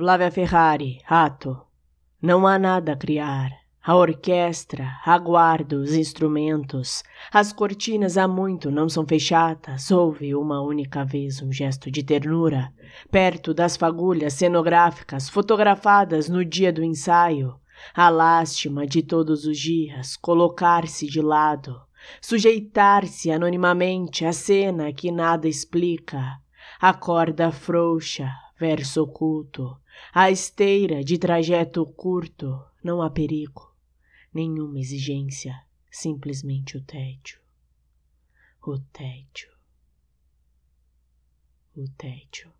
Flávia Ferrari, rato. Não há nada a criar. A orquestra aguarda os instrumentos. As cortinas há muito não são fechadas. Houve uma única vez um gesto de ternura, perto das fagulhas cenográficas fotografadas no dia do ensaio. A lástima de todos os dias colocar-se de lado, sujeitar-se anonimamente à cena que nada explica. A corda frouxa, verso oculto, a esteira de trajeto curto, não há perigo, nenhuma exigência, simplesmente o tédio. O tédio. O tédio.